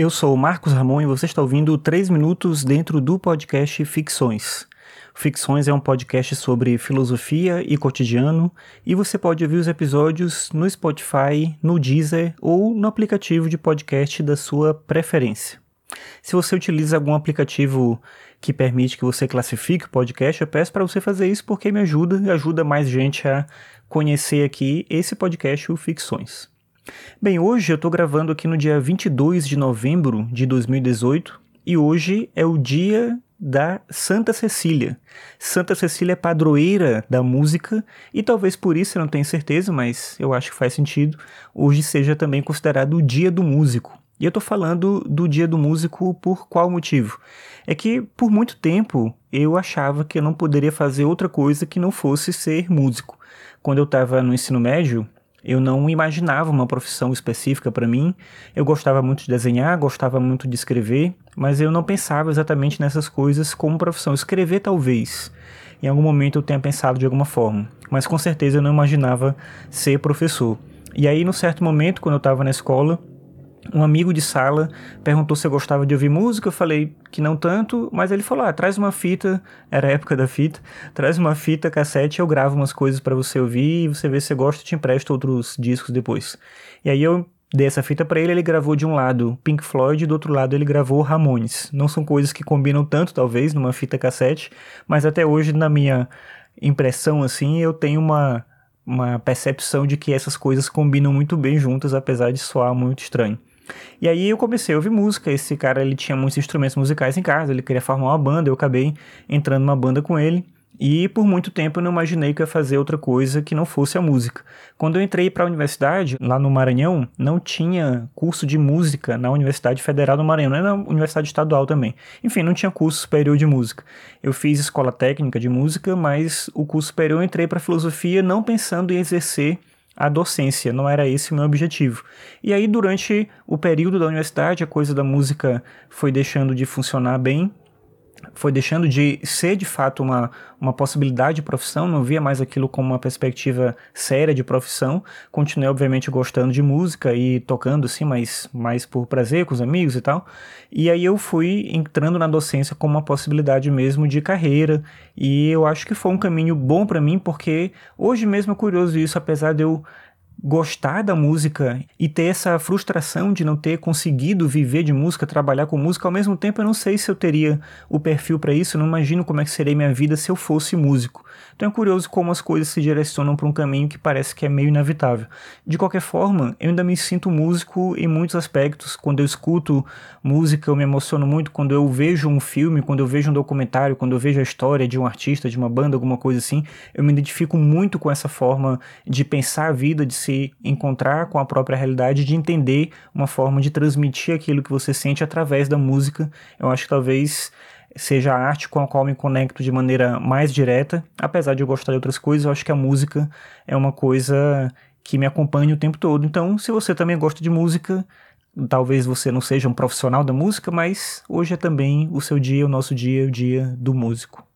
Eu sou o Marcos Ramon e você está ouvindo 3 minutos dentro do podcast Ficções. Ficções é um podcast sobre filosofia e cotidiano e você pode ouvir os episódios no Spotify, no Deezer ou no aplicativo de podcast da sua preferência. Se você utiliza algum aplicativo que permite que você classifique o podcast, eu peço para você fazer isso porque me ajuda e ajuda mais gente a conhecer aqui esse podcast, o Ficções. Bem, hoje eu estou gravando aqui no dia 22 de novembro de 2018 e hoje é o dia da Santa Cecília. Santa Cecília é padroeira da música e talvez por isso eu não tenho certeza, mas eu acho que faz sentido. Hoje seja também considerado o Dia do Músico. E eu estou falando do Dia do Músico por qual motivo? É que por muito tempo eu achava que eu não poderia fazer outra coisa que não fosse ser músico. Quando eu estava no ensino médio, eu não imaginava uma profissão específica para mim. Eu gostava muito de desenhar, gostava muito de escrever, mas eu não pensava exatamente nessas coisas como profissão. Escrever, talvez, em algum momento eu tenha pensado de alguma forma, mas com certeza eu não imaginava ser professor. E aí, no certo momento, quando eu estava na escola, um amigo de sala perguntou se eu gostava de ouvir música, eu falei que não tanto, mas ele falou: ah, traz uma fita, era a época da fita, traz uma fita cassete, eu gravo umas coisas para você ouvir e você vê se você gosta, eu te empresto outros discos depois. E aí eu dei essa fita para ele, ele gravou de um lado Pink Floyd, do outro lado ele gravou Ramones. Não são coisas que combinam tanto, talvez, numa fita cassete, mas até hoje, na minha impressão, assim, eu tenho uma, uma percepção de que essas coisas combinam muito bem juntas, apesar de soar muito estranho. E aí eu comecei a ouvir música. Esse cara ele tinha muitos instrumentos musicais em casa, ele queria formar uma banda, eu acabei entrando numa banda com ele. E por muito tempo eu não imaginei que ia fazer outra coisa que não fosse a música. Quando eu entrei para a universidade, lá no Maranhão, não tinha curso de música na Universidade Federal do Maranhão, não era na Universidade Estadual também. Enfim, não tinha curso superior de música. Eu fiz escola técnica de música, mas o curso superior eu entrei para filosofia não pensando em exercer a docência, não era esse o meu objetivo. E aí, durante o período da universidade, a coisa da música foi deixando de funcionar bem, foi deixando de ser de fato uma, uma possibilidade de profissão, não via mais aquilo como uma perspectiva séria de profissão. Continuei, obviamente, gostando de música e tocando assim, mas mais por prazer com os amigos e tal. E aí eu fui entrando na docência como uma possibilidade mesmo de carreira, e eu acho que foi um caminho bom para mim, porque hoje mesmo é curioso isso, apesar de eu gostar da música e ter essa frustração de não ter conseguido viver de música, trabalhar com música, ao mesmo tempo eu não sei se eu teria o perfil para isso, eu não imagino como é que seria minha vida se eu fosse músico. Então é curioso como as coisas se direcionam para um caminho que parece que é meio inevitável. De qualquer forma, eu ainda me sinto músico em muitos aspectos. Quando eu escuto música, eu me emociono muito. Quando eu vejo um filme, quando eu vejo um documentário, quando eu vejo a história de um artista, de uma banda, alguma coisa assim, eu me identifico muito com essa forma de pensar a vida, de se encontrar com a própria realidade, de entender uma forma de transmitir aquilo que você sente através da música. Eu acho que talvez seja a arte com a qual me conecto de maneira mais direta. Apesar de eu gostar de outras coisas, eu acho que a música é uma coisa que me acompanha o tempo todo. Então, se você também gosta de música, talvez você não seja um profissional da música, mas hoje é também o seu dia, o nosso dia, o dia do músico.